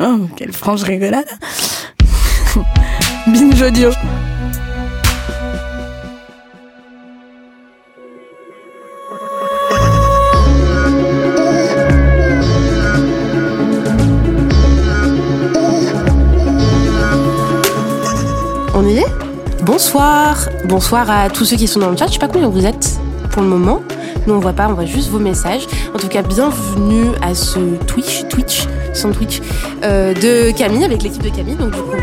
Oh, quelle franche rigolade. Binge audio. On y est? Bonsoir. Bonsoir à tous ceux qui sont dans le chat. Je sais pas combien vous êtes pour le moment. Nous on voit pas, on voit juste vos messages. En tout cas, bienvenue à ce Twitch, Twitch, son Twitch euh, de Camille avec l'équipe de Camille. Donc du coup,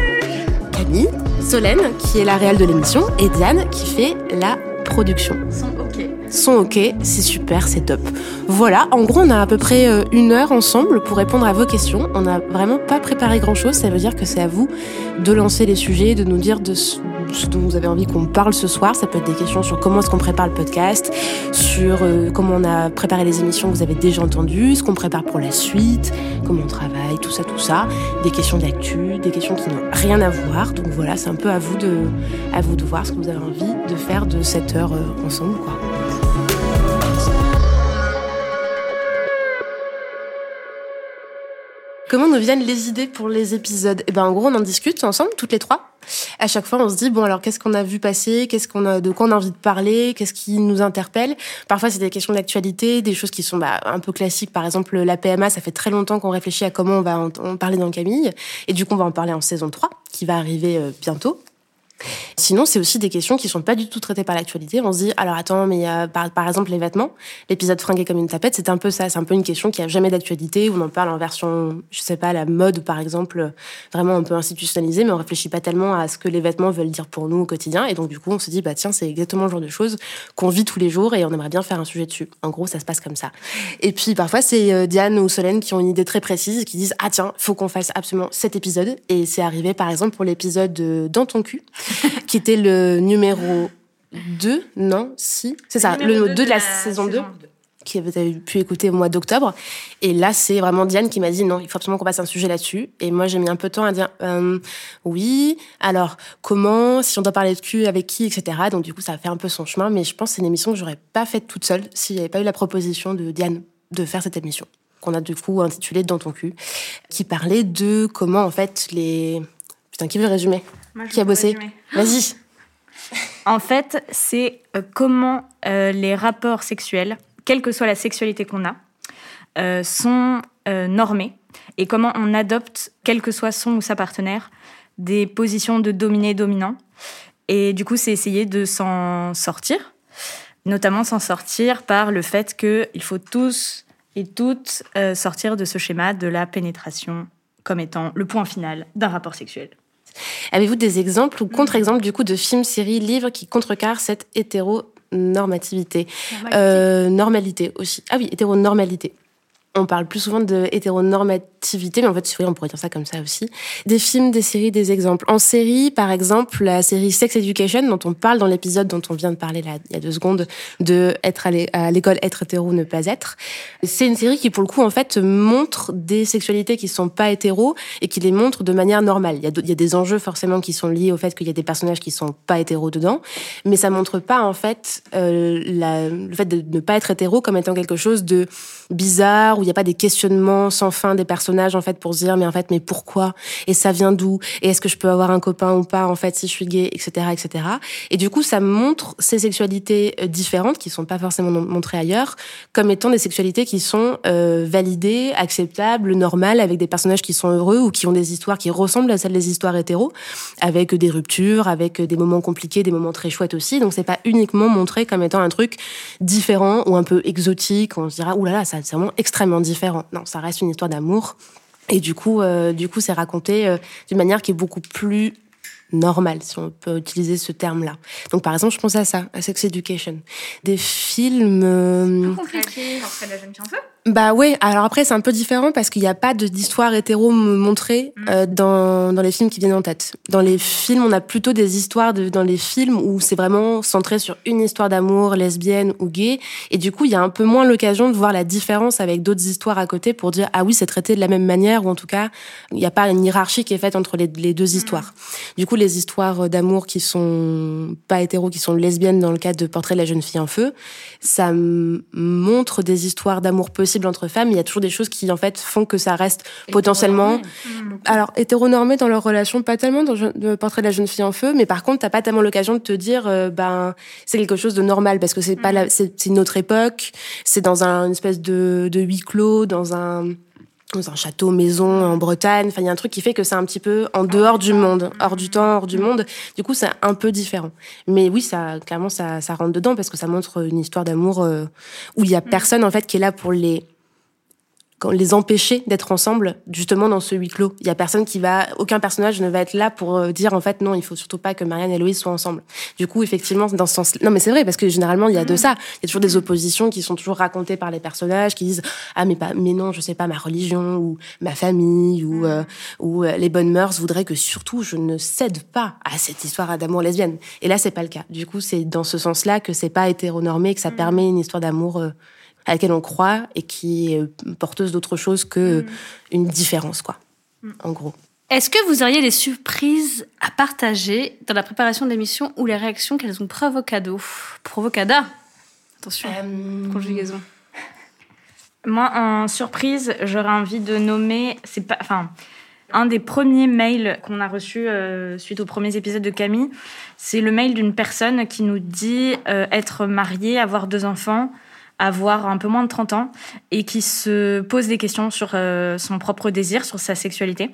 Camille, Solène qui est la réelle de l'émission et Diane qui fait la production. Sont ok. Sont ok, c'est super, c'est top. Voilà, en gros, on a à peu près euh, une heure ensemble pour répondre à vos questions. On n'a vraiment pas préparé grand chose, ça veut dire que c'est à vous de lancer les sujets, de nous dire de dont vous avez envie qu'on parle ce soir. Ça peut être des questions sur comment est-ce qu'on prépare le podcast, sur euh, comment on a préparé les émissions que vous avez déjà entendues, ce qu'on prépare pour la suite, comment on travaille, tout ça, tout ça. Des questions d'actu, des questions qui n'ont rien à voir. Donc voilà, c'est un peu à vous de, à vous de voir ce que vous avez envie de faire de cette heure euh, ensemble, quoi. Comment nous viennent les idées pour les épisodes? Eh ben, en gros, on en discute ensemble, toutes les trois. À chaque fois, on se dit bon, alors qu'est-ce qu'on a vu passer? Qu'est-ce qu'on a, de quoi on a envie de parler? Qu'est-ce qui nous interpelle? Parfois, c'est des questions d'actualité, des choses qui sont bah, un peu classiques. Par exemple, la PMA, ça fait très longtemps qu'on réfléchit à comment on va en, en parler dans Camille, et du coup, on va en parler en saison 3, qui va arriver euh, bientôt. Sinon, c'est aussi des questions qui sont pas du tout traitées par l'actualité. On se dit, alors attends, mais euh, par, exemple les vêtements, l'épisode fringué comme une tapette, c'est un peu ça. C'est un peu une question qui a jamais d'actualité. On en parle en version, je sais pas, la mode par exemple, vraiment un peu institutionnalisée, mais on réfléchit pas tellement à ce que les vêtements veulent dire pour nous au quotidien. Et donc du coup, on se dit, bah tiens, c'est exactement le genre de choses qu'on vit tous les jours et on aimerait bien faire un sujet dessus. En gros, ça se passe comme ça. Et puis parfois, c'est euh, Diane ou Solène qui ont une idée très précise, qui disent, ah tiens, faut qu'on fasse absolument cet épisode. Et c'est arrivé par exemple pour l'épisode de Dans ton cul qui était le numéro 2, non, si, c'est ça, le numéro 2 de la, saison 2, qui vous avez pu écouter au mois d'octobre. Et là, c'est vraiment Diane qui m'a dit non, il faut absolument qu'on passe un sujet là-dessus. Et moi, j'ai mis un peu de temps à dire euh, oui, alors comment, si on doit parler de cul, avec qui, etc. Donc du coup, ça a fait un peu son chemin, mais je pense que c'est une émission que j'aurais pas faite toute seule s'il n'y avait pas eu la proposition de Diane de faire cette émission qu'on a du coup intitulée Dans ton cul, qui parlait de comment en fait les... Putain, qui veut résumer? Moi, Qui a bossé. Vas-y. En fait, c'est euh, comment euh, les rapports sexuels, quelle que soit la sexualité qu'on a, euh, sont euh, normés et comment on adopte, quel que soit son ou sa partenaire, des positions de dominé-dominant. Et du coup, c'est essayer de s'en sortir, notamment s'en sortir par le fait qu'il faut tous et toutes sortir de ce schéma de la pénétration comme étant le point final d'un rapport sexuel. Avez-vous des exemples ou contre-exemples du coup de films, séries, livres qui contrecarrent cette hétéronormativité? Euh, Normalité aussi. Ah oui, hétéronormalité. On parle plus souvent de hétéronormativité, mais en fait, on pourrait dire ça comme ça aussi. Des films, des séries, des exemples. En série, par exemple, la série Sex Education, dont on parle dans l'épisode dont on vient de parler là, il y a deux secondes, de être à l'é- à l'école, être hétéro, ne pas être. C'est une série qui, pour le coup, en fait, montre des sexualités qui sont pas hétéros et qui les montre de manière normale. Il y a, des enjeux forcément qui sont liés au fait qu'il y a des personnages qui sont pas hétéros dedans, mais ça montre pas, en fait, euh, le fait de ne pas être hétéro comme étant quelque chose de bizarre, où il n'y a pas des questionnements sans fin des personnages, en fait, pour se dire, mais en fait, mais pourquoi? Et ça vient d'où? Et est-ce que je peux avoir un copain ou pas, en fait, si je suis gay, etc., etc. Et du coup, ça montre ces sexualités euh, différentes, qui sont pas forcément montrées ailleurs, comme étant des sexualités qui sont euh, validées, acceptables, normales, avec des personnages qui sont heureux ou qui ont des histoires qui ressemblent à celles des histoires hétéros, avec des ruptures, avec des moments compliqués, des moments très chouettes aussi. Donc, c'est pas uniquement montré comme étant un truc différent ou un peu exotique. On se dira, oulala, là là, ça, c'est vraiment extrêmement différent. Non, ça reste une histoire d'amour. Et du coup, euh, du coup, c'est raconté euh, d'une manière qui est beaucoup plus normale, si on peut utiliser ce terme-là. Donc, par exemple, je pense à ça, à Sex Education. Des films... euh, Compliqué, la Bah ouais, alors après c'est un peu différent parce qu'il n'y a pas d'histoire hétéro montrée mm. euh, dans, dans les films qui viennent en tête. Dans les films, on a plutôt des histoires de, dans les films où c'est vraiment centré sur une histoire d'amour lesbienne ou gay. Et du coup, il y a un peu moins l'occasion de voir la différence avec d'autres histoires à côté pour dire ah oui, c'est traité de la même manière ou en tout cas, il n'y a pas une hiérarchie qui est faite entre les, les deux histoires. Mm. Du coup, les histoires d'amour qui sont pas hétéro, qui sont lesbiennes dans le cadre de Portrait de la jeune fille en feu, ça montre des histoires d'amour possibles entre femmes, il y a toujours des choses qui en fait font que ça reste potentiellement. Mmh, Alors hétéronormé dans leur relation, pas tellement dans le portrait de la jeune fille en feu, mais par contre t'as pas tellement l'occasion de te dire euh, ben c'est quelque chose de normal parce que c'est pas la, c'est une autre époque, c'est dans un une espèce de, de huis clos, dans un dans un château maison en Bretagne. Enfin, il y a un truc qui fait que c'est un petit peu en dehors du monde, hors du temps, hors du monde. Du coup, c'est un peu différent. Mais oui, ça, clairement, ça, ça rentre dedans parce que ça montre une histoire d'amour euh, où il y a personne en fait qui est là pour les les empêcher d'être ensemble justement dans ce huis clos. Il y a personne qui va, aucun personnage ne va être là pour euh, dire en fait non, il faut surtout pas que Marianne et Louise soient ensemble. Du coup, effectivement, dans ce sens, non mais c'est vrai parce que généralement il y a de mm. ça. Il y a toujours des oppositions qui sont toujours racontées par les personnages qui disent ah mais pas, mais non, je sais pas ma religion ou ma famille ou mm. euh, ou euh, les bonnes mœurs voudraient que surtout je ne cède pas à cette histoire d'amour lesbienne. Et là c'est pas le cas. Du coup, c'est dans ce sens-là que c'est pas hétéronormé, que ça mm. permet une histoire d'amour à laquelle on croit et qui est porteuse d'autre chose que mm. une différence, quoi. Mm. En gros. Est-ce que vous auriez des surprises à partager dans la préparation de l'émission ou les réactions qu'elles ont provocado Provocada Attention, euh, conjugaison. Moi, en surprise, j'aurais envie de nommer, c'est pas, enfin, un des premiers mails qu'on a reçus euh, suite aux premiers épisodes de Camille, c'est le mail d'une personne qui nous dit euh, être mariée, avoir deux enfants, avoir un peu moins de 30 ans et qui se pose des questions sur euh, son propre désir, sur sa sexualité.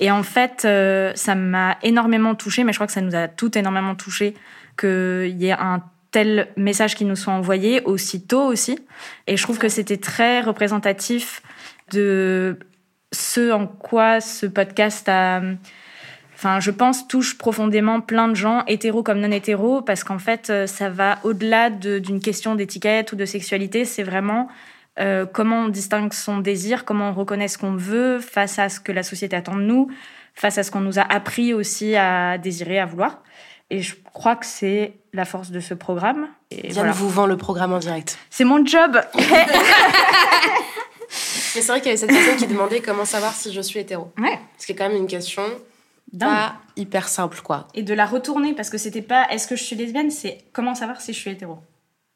Et en fait, euh, ça m'a énormément touchée, mais je crois que ça nous a tout énormément touché qu'il y ait un tel message qui nous soit envoyé aussitôt aussi. Et je trouve que c'était très représentatif de ce en quoi ce podcast a enfin, je pense, touche profondément plein de gens, hétéros comme non hétéros, parce qu'en fait, euh, ça va au-delà d'une question d'étiquette ou de sexualité. C'est vraiment euh, comment on distingue son désir, comment on reconnaît ce qu'on veut face à ce que la société attend de nous, face à ce qu'on nous a appris aussi à désirer, à vouloir. Et je crois que c'est la force de ce programme. Et Diane vous vend le programme en direct. C'est mon job. Mais c'est vrai qu'il y avait cette personne qui demandait comment savoir si je suis hétéro. Ouais. Ce qui est quand même une question pas hyper simple, quoi. Et de la retourner, parce que c'était pas est-ce que je suis lesbienne, c'est comment savoir si je suis hétéro?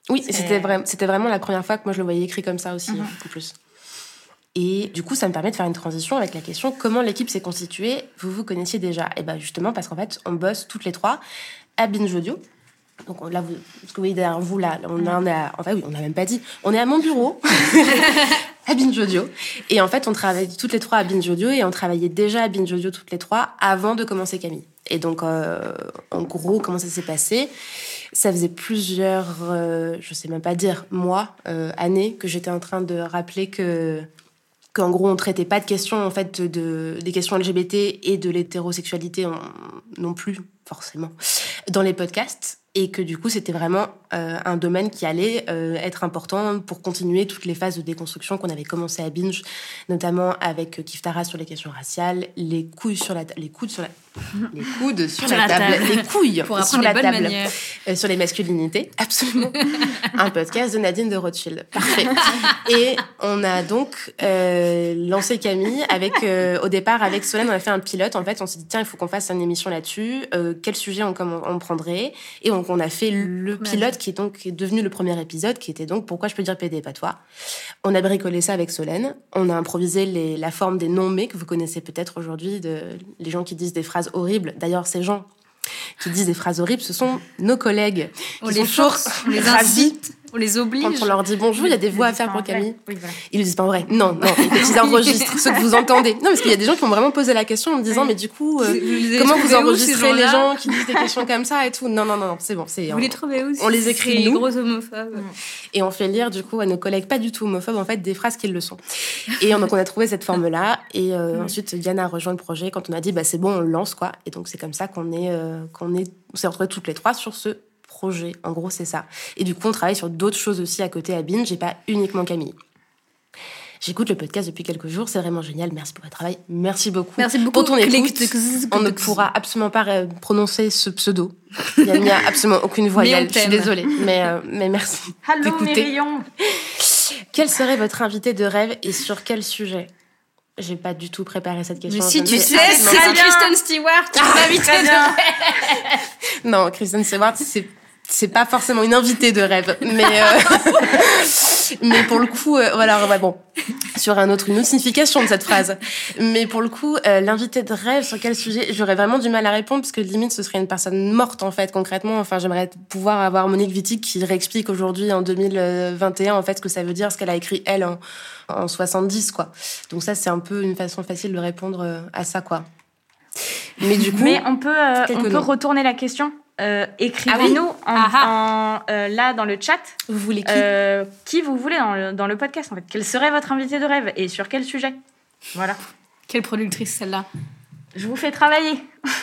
Oui, c'était vrai, vraiment la première fois que moi je le voyais écrit comme ça aussi, mhm. beaucoup plus. Et du coup, ça me permet de faire une transition avec la question comment l'équipe s'est constituée? Vous vous connaissiez déjà? Et eh bien justement parce qu'en fait, on bosse toutes les trois à Binge Audio. Donc là, vous, ce que vous voyez derrière vous, là, on en a, enfin oui, on n'a même pas dit, on est à mon bureau, à Binge Audio. Et en fait, on travaille toutes les trois à Binge Audio et on travaillait déjà à Binge Audio toutes les trois avant de commencer Camille. Et donc, euh, en gros, comment ça s'est passé? Ça faisait plusieurs, euh, je sais même pas dire, mois, euh, années, que j'étais en train de rappeler que qu'en gros on traitait pas de questions en fait de, des questions LGBT et de l'hétérosexualité non plus forcément dans les podcasts et que du coup c'était vraiment euh, un domaine qui allait euh, être important pour continuer toutes les phases de déconstruction qu'on avait commencé à binge, notamment avec Kiftara sur les questions raciales, les couilles sur la les coudes sur la les coudes sur, la, table, les couilles sur la table, euh, sur les masculinités, absolument. un podcast de Nadine de Rothschild, parfait. et on a donc lancé Camille avec au départ avec Solène on a fait un pilote. En fait on s'est dit tiens il faut qu'on fasse une émission là-dessus, quel sujet on, on prendrait? Et on on a fait le pilote qui est donc devenu le premier épisode, qui était donc Pourquoi je peux dire PD pas toi? On a bricolé ça avec Solène. On a improvisé la forme des noms-mais que vous connaissez peut-être aujourd'hui, de, les gens qui disent des phrases horribles. D'ailleurs, ces gens qui disent des phrases horribles, ce sont nos collègues. On les force, on les incite. On les oblige. Quand on leur dit bonjour, il y a des voix à faire pour Camille. Ils ne disent pas en vrai. Non, non, ils enregistrent ce que vous entendez. Non, parce qu'il y a des gens qui ont vraiment posé la question en me disant, mais du coup, euh, comment vous enregistrez les gens qui disent des questions comme ça et tout? Non, non, non, c'est bon. Vous on, les trouvez où On les écrit nous. Les gros homophobes? Et on fait lire du coup à nos collègues pas du tout homophobes en fait des phrases qu'ils le sont. Et donc on a trouvé cette forme là. Et euh, ensuite Diana a rejoint le projet quand on a dit bah c'est bon on le lance quoi. Et donc c'est comme ça qu'on est euh, qu'on est on s'est retrouvés toutes les trois sur ce projet. En gros, c'est ça. Et du coup, on travaille sur d'autres choses aussi à côté à Binge, j'ai pas uniquement Camille. J'écoute le podcast depuis quelques jours, c'est vraiment génial. Merci pour votre travail. Merci beaucoup. Merci beaucoup pour ton écoute. On ne pourra absolument pas euh, prononcer ce pseudo. Il n'y a, absolument aucune voyelle. Je suis désolée, mais, euh, mais merci. Allô, d'écouter. Myrion Quel serait votre invité de rêve et sur quel sujet? J'ai pas du tout préparé cette question. Mais si, tu sais c'est. Kristen Stewart, Ah, invité très de bien. Non, Kristen Stewart, c'est c'est pas forcément une invitée de rêve, mais euh, mais pour le coup, euh, voilà, ouais, bon, sur un autre une autre signification de cette phrase. Mais pour le coup, euh, l'invité de rêve sur quel sujet, j'aurais vraiment du mal à répondre parce que limite ce serait une personne morte en fait concrètement. Enfin, j'aimerais pouvoir avoir Monique Wittig qui réexplique aujourd'hui en 2021 en fait ce que ça veut dire, ce qu'elle a écrit elle en, en 70 quoi. Donc ça c'est un peu une façon facile de répondre euh, à ça quoi. Mais du coup, Mais on peut, euh, Quelques on peut noms. retourner la question. Euh, Écrivez-nous en, en, euh, là dans le chat vous voulez qui euh, qui vous voulez dans le, dans le podcast en fait. Quel serait votre invité de rêve et sur quel sujet? Voilà. Quelle productrice celle-là? Je vous fais travailler.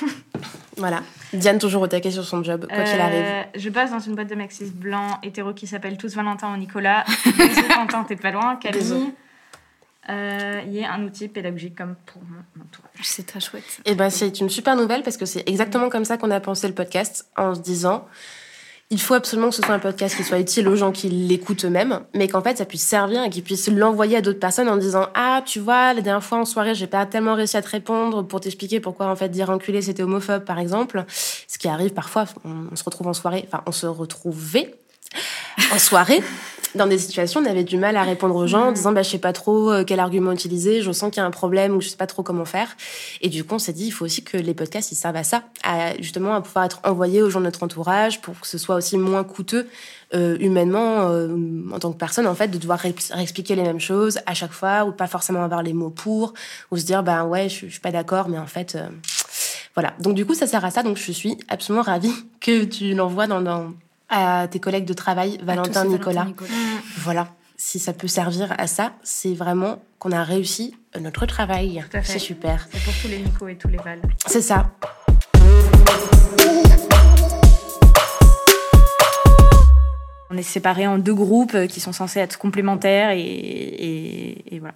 Voilà. Diane toujours au taquet sur son job, quoi qu'il arrive. Je bosse dans une boîte de maxis blancs hétéro qui s'appelle Tous Valentin ou Nicolas. Bisous, Quentin, t'es pas loin. Camille. Euh, Il y a un outil pédagogique comme pour mon entourage. C'est très chouette. Et ben c'est une super nouvelle parce que c'est exactement comme ça qu'on a pensé le podcast en se disant il faut absolument que ce soit un podcast qui soit utile aux gens qui l'écoutent eux-mêmes, mais qu'en fait ça puisse servir et qu'ils puissent l'envoyer à d'autres personnes en disant ah tu vois la dernière fois en soirée j'ai pas tellement réussi à te répondre pour t'expliquer pourquoi en fait dire enculé c'était homophobe par exemple, ce qui arrive parfois on se retrouve en soirée, enfin on se retrouvait en soirée dans des situations, on avait du mal à répondre aux gens en disant bah, je sais pas trop euh, quel argument utiliser, je sens qu'il y a un problème ou je sais pas trop comment faire. Et du coup, on s'est dit il faut aussi que les podcasts ils servent à ça, à justement à pouvoir être envoyés aux gens de notre entourage pour que ce soit aussi moins coûteux euh, humainement euh, en tant que personne en fait de devoir réexpliquer les mêmes choses à chaque fois ou pas forcément avoir les mots pour ou se dire ben ouais je, je suis pas d'accord mais en fait euh, voilà. Donc du coup ça sert à ça donc je suis absolument ravie que tu l'envoies dans, dans à tes collègues de travail Valentin Nicolas. Nicolas. Voilà. Si ça peut servir à ça, c'est vraiment qu'on a réussi notre travail. Tout à fait. C'est super. C'est pour tous les Nico et tous les Val. C'est ça. On est séparés en deux groupes qui sont censés être complémentaires et, et, et voilà.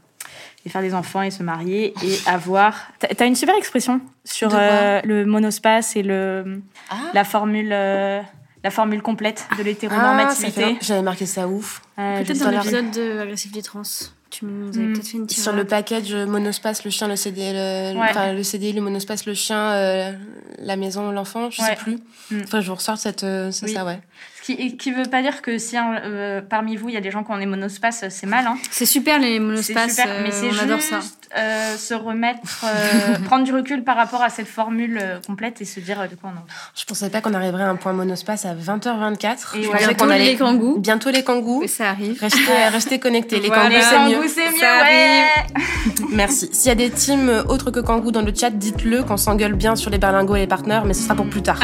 Et faire des enfants et se marier et avoir. T'as une super expression sur euh, le monospace et le, Ah. la, formule, euh, la formule complète de Ah, l'hétéronormativité. fait- J'avais marqué ça ouf. Euh, Peut-être dans l'épisode de Agressivité Trans. Tu nous avais Hmm. peut-être fait une Sur le package euh, monospace, le chien, le CD, le, Ouais. enfin, le CDI, le monospace, le chien, euh, la maison, l'enfant, je Ouais. sais plus. Mm. Enfin, je vous ressors cette, euh, c'est Oui. ça, ouais. Qui, qui veut pas dire que si euh, parmi vous il y a des gens qui ont des monospaces, c'est mal. Hein. C'est super les C'est monospaces. super, euh, mais c'est on juste adore ça. euh, se remettre, euh, prendre du recul par rapport à cette formule euh, complète et se dire euh, de quoi on en Je pensais pas qu'on arriverait à un point monospace à 20h24. Et je ouais, pensais qu'on allait les kangous. bientôt les kangous. Ça arrive. Restez, restez connectés. Les Voilà. kangous, c'est mieux. kangous, c'est mieux, Ça ouais. Merci. S'il y a des teams euh, autres que Kangoo dans le chat, dites-le qu'on s'engueule bien sur les berlingots et les partenaires, mais ce sera pour plus tard.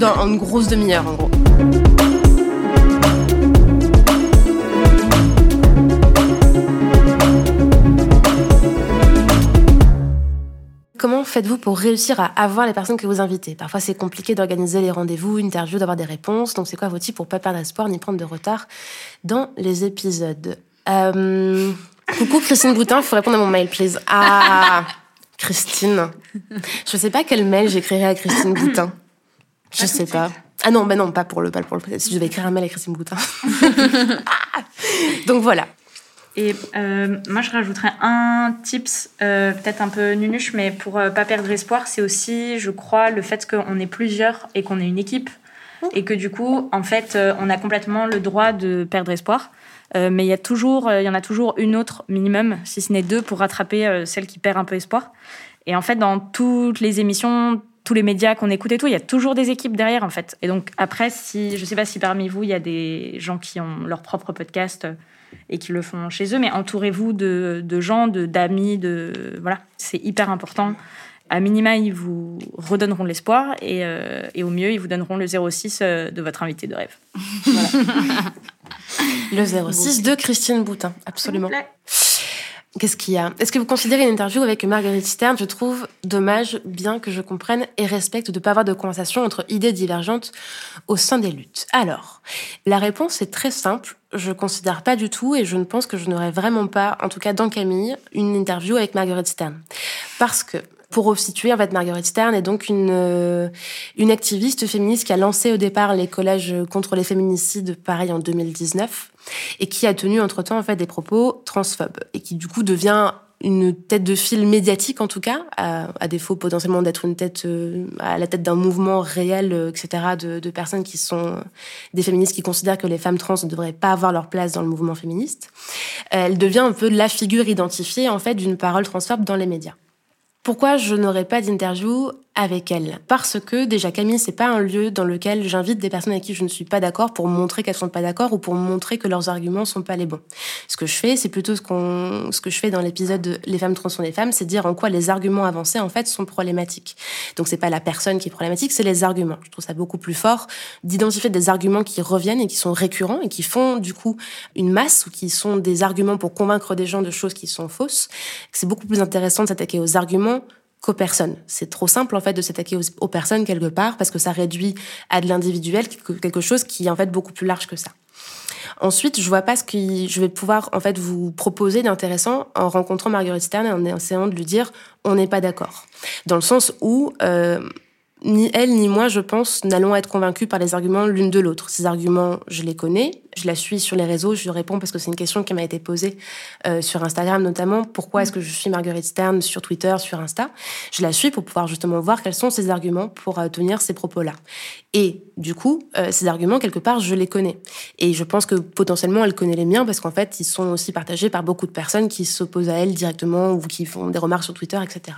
Dans une grosse demi-heure, en gros. Faites-vous pour réussir à avoir les personnes que vous invitez? Parfois, c'est compliqué d'organiser les rendez-vous, interviews, d'avoir des réponses. Donc, c'est quoi vos tips pour pas perdre espoir ni prendre de retard dans les épisodes? Euh, Coucou Christine Boutin, il faut répondre à mon mail, please. Ah, Christine. Je sais pas quel mail j'écrirai à Christine Boutin. Je sais pas. Ah non, bah non, pas pour le, pas pour le. Si je vais écrire un mail à Christine Boutin. Ah. Donc voilà. Et euh, moi, je rajouterais un tips, euh, peut-être un peu nunuche, mais pour euh, pas perdre espoir, c'est aussi, je crois, le fait qu'on est plusieurs et qu'on est une équipe. Et que du coup, en fait, euh, on a complètement le droit de perdre espoir. Mais il y, a toujours, il y en a toujours une autre minimum, si ce n'est deux, pour rattraper celle qui perd un peu espoir. Et en fait, dans toutes les émissions, tous les médias qu'on écoute et tout, il y a toujours des équipes derrière, en fait. Et donc, après, si, je sais pas si parmi vous, il y a des gens qui ont leur propre podcast et qui le font chez eux, mais entourez-vous de, de gens, de d'amis, de voilà, c'est hyper important. À minima, ils vous redonneront l'espoir et, euh, et au mieux, ils vous donneront le 06 euh, de votre invité de rêve. Le 06 de Christine Boutin, absolument. Qu'est-ce qu'il y a? Est-ce que vous considérez une interview avec Marguerite Stern Je trouve dommage, bien que je comprenne et respecte, de ne pas avoir de conversation entre idées divergentes au sein des luttes. Alors, la réponse est très simple. Je considère pas du tout et je ne pense que je n'aurais vraiment pas, en tout cas dans Camille, une interview avec Marguerite Stern. Parce que pour resituer, en fait, Marguerite Stern est donc une, euh, une activiste féministe qui a lancé au départ les collèges contre les féminicides, pareil, en 2019, et qui a tenu entre-temps, en fait, des propos transphobes, et qui, du coup, devient une tête de file médiatique, en tout cas, à, défaut potentiellement d'être une tête, euh, à la tête d'un mouvement réel, euh, etc., de, personnes qui sont des féministes qui considèrent que les femmes trans ne devraient pas avoir leur place dans le mouvement féministe. Elle devient un peu la figure identifiée, en fait, d'une parole transphobe dans les médias. Pourquoi je n'aurai pas d'interview avec elle Parce que déjà Camille, c'est pas un lieu dans lequel j'invite des personnes avec qui je ne suis pas d'accord pour montrer qu'elles sont pas d'accord ou pour montrer que leurs arguments sont pas les bons. Ce que je fais, c'est plutôt ce qu'on, ce que je fais dans l'épisode Les femmes trans sont les femmes, c'est dire en quoi les arguments avancés en fait sont problématiques. Donc c'est pas la personne qui est problématique, c'est les arguments. Je trouve ça beaucoup plus fort d'identifier des arguments qui reviennent et qui sont récurrents et qui font du coup une masse ou qui sont des arguments pour convaincre des gens de choses qui sont fausses. C'est beaucoup plus intéressant de s'attaquer aux arguments qu'aux personnes. C'est trop simple en fait de s'attaquer aux, personnes quelque part parce que ça réduit à de l'individuel quelque chose qui est en fait beaucoup plus large que ça. Ensuite, je vois pas ce que je vais pouvoir en fait vous proposer d'intéressant en rencontrant Marguerite Stern et en essayant de lui dire on n'est pas d'accord. Dans le sens où euh, ni elle ni moi, je pense, n'allons être convaincus par les arguments l'une de l'autre. Ces arguments, je les connais, je la suis sur les réseaux, je lui réponds parce que c'est une question qui m'a été posée euh, sur Instagram notamment. Pourquoi est-ce que je suis Marguerite Stern sur Twitter, sur Insta? Je la suis pour pouvoir justement voir quels sont ses arguments pour euh, tenir ces propos-là. Et du coup, euh, ces arguments, quelque part, je les connais. Et je pense que potentiellement, elle connaît les miens parce qu'en fait, ils sont aussi partagés par beaucoup de personnes qui s'opposent à elle directement ou qui font des remarques sur Twitter, etc.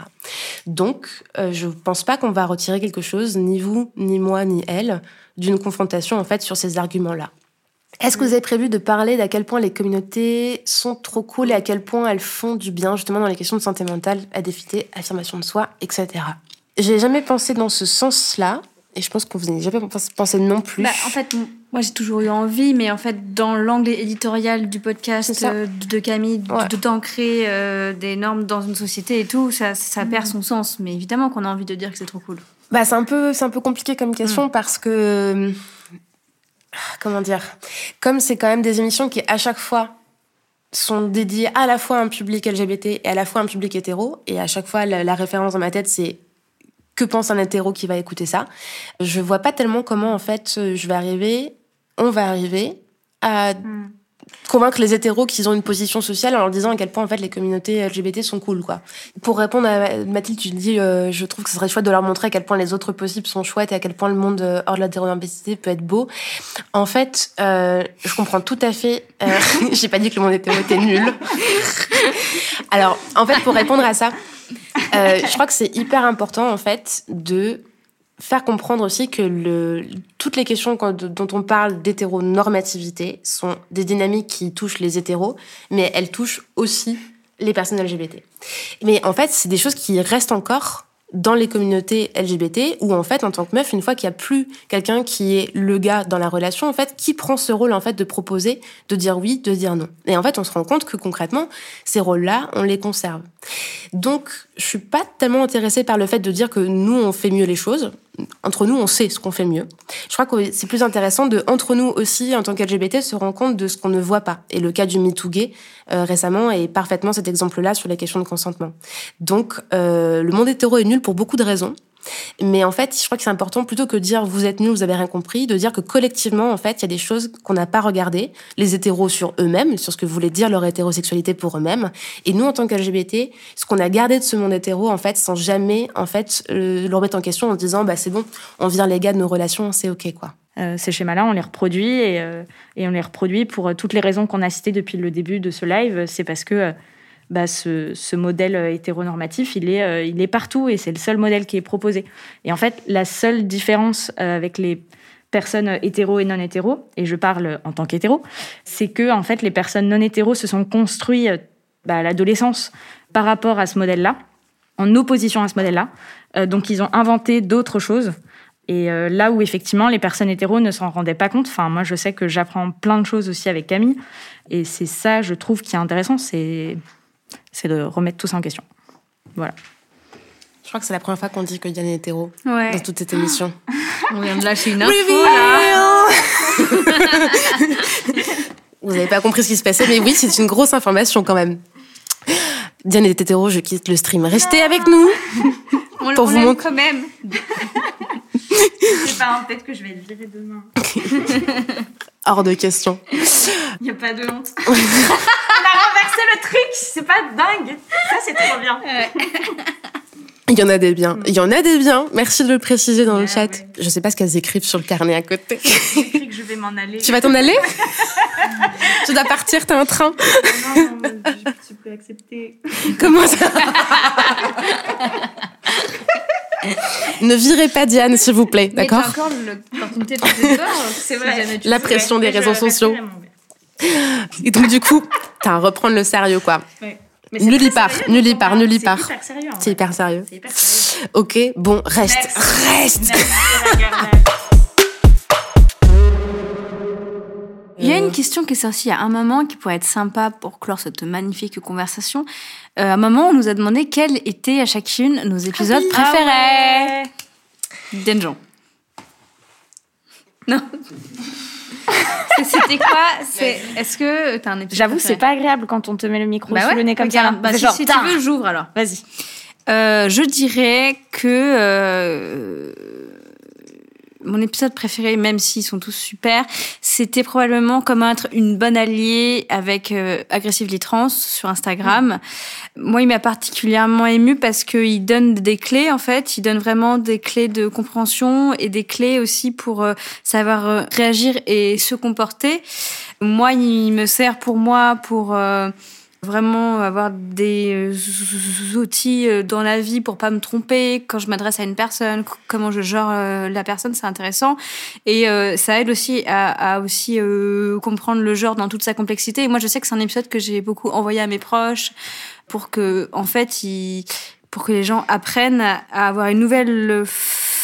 Donc, je pense pas qu'on va retirer quelque chose, ni vous, ni moi, ni elle, d'une confrontation en fait sur ces arguments-là. Est-ce que vous avez prévu de parler d'à quel point les communautés sont trop cool et à quel point elles font du bien justement dans les questions de santé mentale, adéquité, affirmation de soi, etc. J'ai jamais pensé dans ce sens-là et je pense que vous n'avez jamais pensé non plus. Bah, en fait, moi j'ai toujours eu envie, mais en fait dans l'angle éditorial du podcast euh, de Camille, de d'ancrer euh, des normes dans une société et tout, ça, ça perd mm. son sens. Mais évidemment qu'on a envie de dire que c'est trop cool. Bah c'est un peu c'est un peu compliqué comme question mm. parce que comment dire, comme c'est quand même des émissions qui à chaque fois sont dédiées à la fois à un public LGBT et à la fois à un public hétéro, et à chaque fois la, référence dans ma tête c'est que pense un hétéro qui va écouter ça? Je vois pas tellement comment en fait je vais arriver, on va arriver à hmm convaincre les hétéros qu'ils ont une position sociale en leur disant à quel point en fait les communautés LGBT sont cool quoi. Pour répondre à Mathilde, tu dis euh, je trouve que ce serait chouette de leur montrer à quel point les autres possibles sont chouettes et à quel point le monde euh, hors de la hétéronormativité peut être beau. En fait, euh, je comprends tout à fait. Euh, J'ai pas dit que le monde hétéro était nul. Alors, en fait, pour répondre à ça, je crois que c'est hyper important en fait de faire comprendre aussi que toutes les questions dont on parle d'hétéronormativité sont des dynamiques qui touchent les hétéros, mais elles touchent aussi les personnes LGBT. Mais en fait, c'est des choses qui restent encore dans les communautés LGBT où en fait en tant que meuf une fois qu'il y a plus quelqu'un qui est le gars dans la relation en fait qui prend ce rôle en fait de proposer de dire oui de dire non. Et en fait on se rend compte que concrètement ces rôles là on les conserve. Donc je suis pas tellement intéressée par le fait de dire que nous on fait mieux les choses entre nous, on sait ce qu'on fait mieux. Je crois que c'est plus intéressant de, entre nous aussi, en tant qu'LGBT, se rendre compte de ce qu'on ne voit pas. Et le cas du MeToo gay, euh, récemment, est parfaitement cet exemple-là sur la question de consentement. Donc, euh, le monde hétéro est nul pour beaucoup de raisons. Mais en fait, je crois que c'est important plutôt que de dire vous êtes nul, vous avez rien compris, de dire que collectivement, en fait, il y a des choses qu'on n'a pas regardées, les hétéros sur eux-mêmes, sur ce que voulait dire leur hétérosexualité pour eux-mêmes, et nous en tant qu'LGBT, ce qu'on a gardé de ce monde hétéro, en fait, sans jamais, en fait, le remettre en question en se disant bah c'est bon, on vient les gars de nos relations, c'est ok quoi. Euh, ces schémas-là, on les reproduit et, euh, et, on les reproduit pour euh, toutes les raisons qu'on a citées depuis le début de ce live. C'est parce que bah, ce, ce, modèle hétéronormatif, il est, euh, il est partout et c'est le seul modèle qui est proposé. Et en fait, la seule différence euh, avec les personnes hétéros et non hétéros, et je parle en tant qu'hétéro, c'est que en fait, les personnes non hétéros se sont construites bah, à l'adolescence par rapport à ce modèle-là, en opposition à ce modèle-là. Euh, donc, ils ont inventé d'autres choses. Et là où effectivement les personnes hétéros ne s'en rendaient pas compte, enfin moi je sais que j'apprends plein de choses aussi avec Camille, et c'est ça je trouve qui est intéressant, c'est c'est de remettre tout ça en question. Voilà. Je crois que c'est la première fois qu'on dit que Diane est hétéro Ouais. dans toute cette émission. On vient de lâcher une info là. Vous n'avez pas compris ce qui se passait, mais oui, c'est une grosse information quand même. Diane est hétéro, je quitte le stream. Restez avec nous. On, Pour vous montrer- quand même. Je sais pas, peut-être que je vais le virer demain. Hors de question. Il n'y a pas de honte. On a renversé le truc, c'est pas dingue. Ça, c'est trop bien. Il y en a des biens. Il y en a des biens. Merci de le préciser dans le Ah chat. ouais. Je sais pas ce qu'elles écrivent sur le carnet à côté. J'ai écrit que je vais m'en aller. tu vas t'en aller Tu dois partir, t'as un train. Non, non, je peux accepter. Comment ça Ne virez pas Diane, s'il vous plaît, d'accord encore l'opportunité de te voir. C'est vrai. La pression des réseaux sociaux. Et donc du coup, t'as à reprendre le sérieux, quoi. Nul y part, nul y part, nul y part. C'est hyper sérieux. C'est hyper. Ok, bon, reste, reste. une question qui est sortie à un moment qui pourrait être sympa pour clore cette magnifique conversation. Euh, à un moment, on nous a demandé quels étaient à chacune nos épisodes préférés. Denjon. Non. C'était quoi? C'est Est-ce que t'as un épisode J'avoue, c'est pas agréable quand on te met le micro Bah sous ouais, le nez comme regarde. ça. Bah, C'est si, genre, si tu veux, j'ouvre alors. Vas-y. Euh, je dirais que euh, mon épisode préféré, même s'ils sont tous super, c'était probablement comment être une bonne alliée avec euh, Aggressively Trans sur Instagram. Moi, il m'a particulièrement ému parce qu'il donne des clés, en fait. Il donne vraiment des clés de compréhension et des clés aussi pour euh, savoir euh, réagir et se comporter. Moi, il me sert pour moi pour... vraiment avoir des euh, outils euh, dans la vie pour pas me tromper quand je m'adresse à une personne comment je genre euh, la personne c'est intéressant. Et ça aide aussi à, aussi comprendre le genre dans toute sa complexité. Et moi je sais que c'est un épisode que j'ai beaucoup envoyé à mes proches pour que en fait pour que les gens apprennent à avoir une nouvelle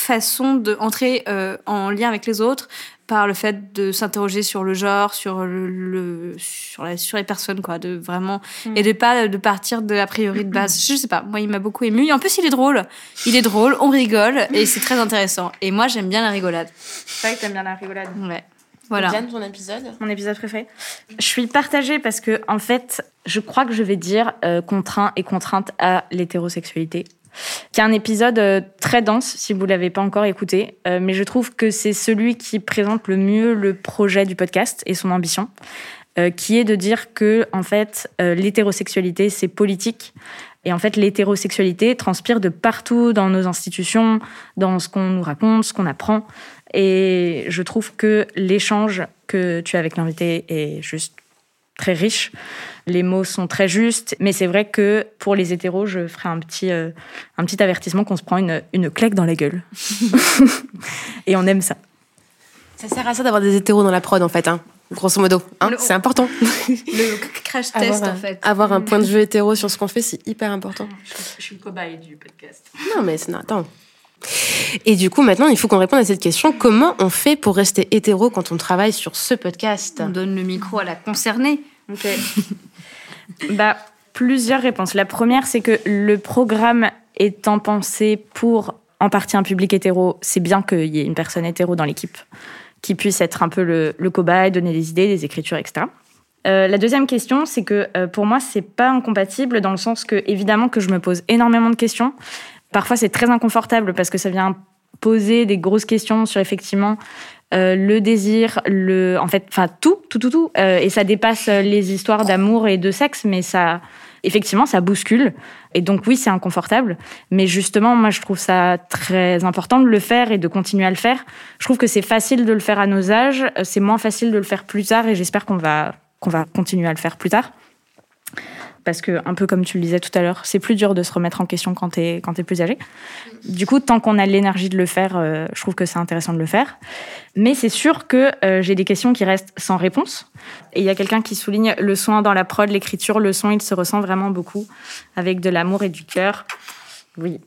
façon de entrer euh, en lien avec les autres par le fait de s'interroger sur le genre, sur le, le- sur, la, sur les personnes, quoi, de vraiment et de pas de partir de a priori de base. Je sais pas, moi il m'a beaucoup ému. Et en plus il est drôle, il est drôle, on rigole et c'est très intéressant. Et moi j'aime bien la rigolade. C'est vrai que t'aimes bien la rigolade. Ouais, voilà. Diane, ton épisode? Mon épisode préféré. Je suis partagée parce que, en fait, je crois que je vais dire euh, contraint et contrainte à l'hétérosexualité. Qui est un épisode euh, très dense, si vous l'avez pas encore écouté, euh, mais je trouve que c'est celui qui présente le mieux le projet du podcast et son ambition, euh, qui est de dire que, en fait, l'hétérosexualité c'est politique. Et en fait, l'hétérosexualité transpire de partout dans nos institutions, dans ce qu'on nous raconte, ce qu'on apprend. Et je trouve que l'échange que tu as avec l'invité est juste très riche. Les mots sont très justes, mais c'est vrai que pour les hétéros, je ferai un petit, euh, un petit avertissement qu'on se prend une, une claque dans la gueule. Et on aime ça. Ça sert à ça d'avoir des hétéros dans la prod, en fait, hein. grosso modo. hein. Le- C'est important. Le crash test avoir, en fait. avoir un point de vue hétéro sur ce qu'on fait, c'est hyper important. Je suis le cobaye du podcast. Non, mais c'est... non, Attends. Et du coup, maintenant, il faut qu'on réponde à cette question. Comment on fait pour rester hétéro quand on travaille sur ce podcast? On donne le micro à la concernée. Ok. bah, plusieurs réponses. La première, c'est que le programme étant pensé pour en partie un public hétéro, c'est bien qu'il y ait une personne hétéro dans l'équipe qui puisse être un peu le, le cobaye, donner des idées, des écritures, etc. Euh, la deuxième question, c'est que euh, pour moi, c'est pas incompatible dans le sens que, évidemment, que je me pose énormément de questions. Parfois, c'est très inconfortable parce que ça vient poser des grosses questions sur effectivement euh, le désir, le, en fait, enfin tout, tout, tout, tout, Euh, et ça dépasse euh, les histoires d'amour et de sexe, mais ça, effectivement, ça bouscule. Et donc oui, c'est inconfortable, mais justement, moi, je trouve ça très important de le faire et de continuer à le faire. Je trouve que c'est facile de le faire à nos âges, c'est moins facile de le faire plus tard, et j'espère qu'on va qu'on va continuer à le faire plus tard. Parce que, un peu comme tu le disais tout à l'heure, c'est plus dur de se remettre en question quand t'es quand es plus âgé. Du coup, tant qu'on a l'énergie de le faire, euh, je trouve que c'est intéressant de le faire. Mais c'est sûr que euh, j'ai des questions qui restent sans réponse. Et il y a quelqu'un qui souligne le soin dans la prod, l'écriture, le son, il se ressent vraiment beaucoup avec de l'amour et du cœur. Oui,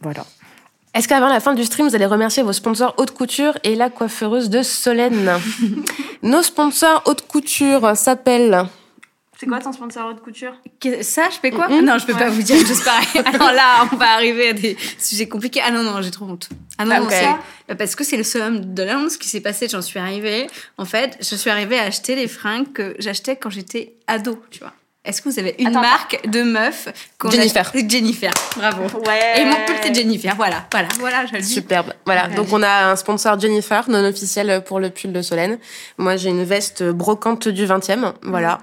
voilà. Est-ce qu'avant la fin du stream, vous allez remercier vos sponsors haute couture et la coiffeureuse de Solène? Nos sponsors haute couture s'appellent C'est quoi ton sponsor haute couture Ça, je fais quoi Non, je peux pas vous dire juste pareil. Alors là, on va arriver à des sujets compliqués. Ah non, non, j'ai trop honte. Ah non, Ah, non, ok. ça, parce que c'est le summum de l'annonce qui s'est passé. J'en suis arrivée. En fait, je suis arrivée à acheter les fringues que j'achetais quand j'étais ado, tu vois. Est-ce que vous avez une Attends, marque de meuf Jennifer. Jennifer, bravo. Ouais. Et mon pull, c'est Jennifer. Voilà, voilà, voilà, je le dis. Superbe. Voilà. Ouais. Donc on a un sponsor Jennifer, non officiel pour le pull de Solène. Moi j'ai une veste brocante du 20e. Voilà.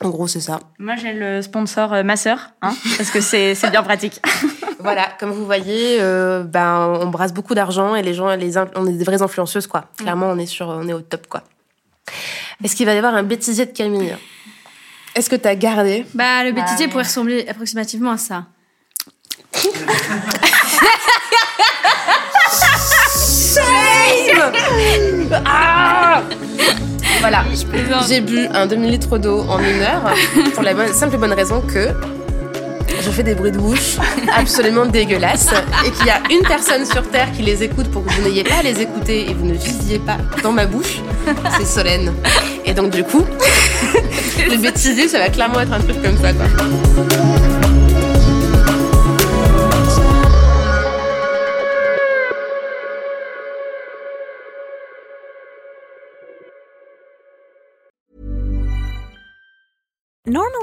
En gros c'est ça. Moi, j'ai le sponsor euh, ma sœur, hein, parce que c'est c'est bien pratique. Voilà. Comme vous voyez, euh, ben on brasse beaucoup d'argent et les gens, les on est des vraies influenceuses quoi. Clairement on est sur, on est au top quoi. Est-ce qu'il va y avoir un bêtisier de Camille? Est-ce que t'as gardé? Bah, le bêtisier ouais. pourrait ressembler approximativement à ça. Voilà. J'ai bu un demi-litre d'eau en une heure pour la bonne- simple et bonne raison que je fais des bruits de bouche absolument dégueulasses et qu'il y a une personne sur Terre qui les écoute pour que vous n'ayez pas à les écouter et vous ne visiez pas dans ma bouche, c'est Solène. Et donc du coup, le bêtisier, ça va clairement être un truc comme ça quoi.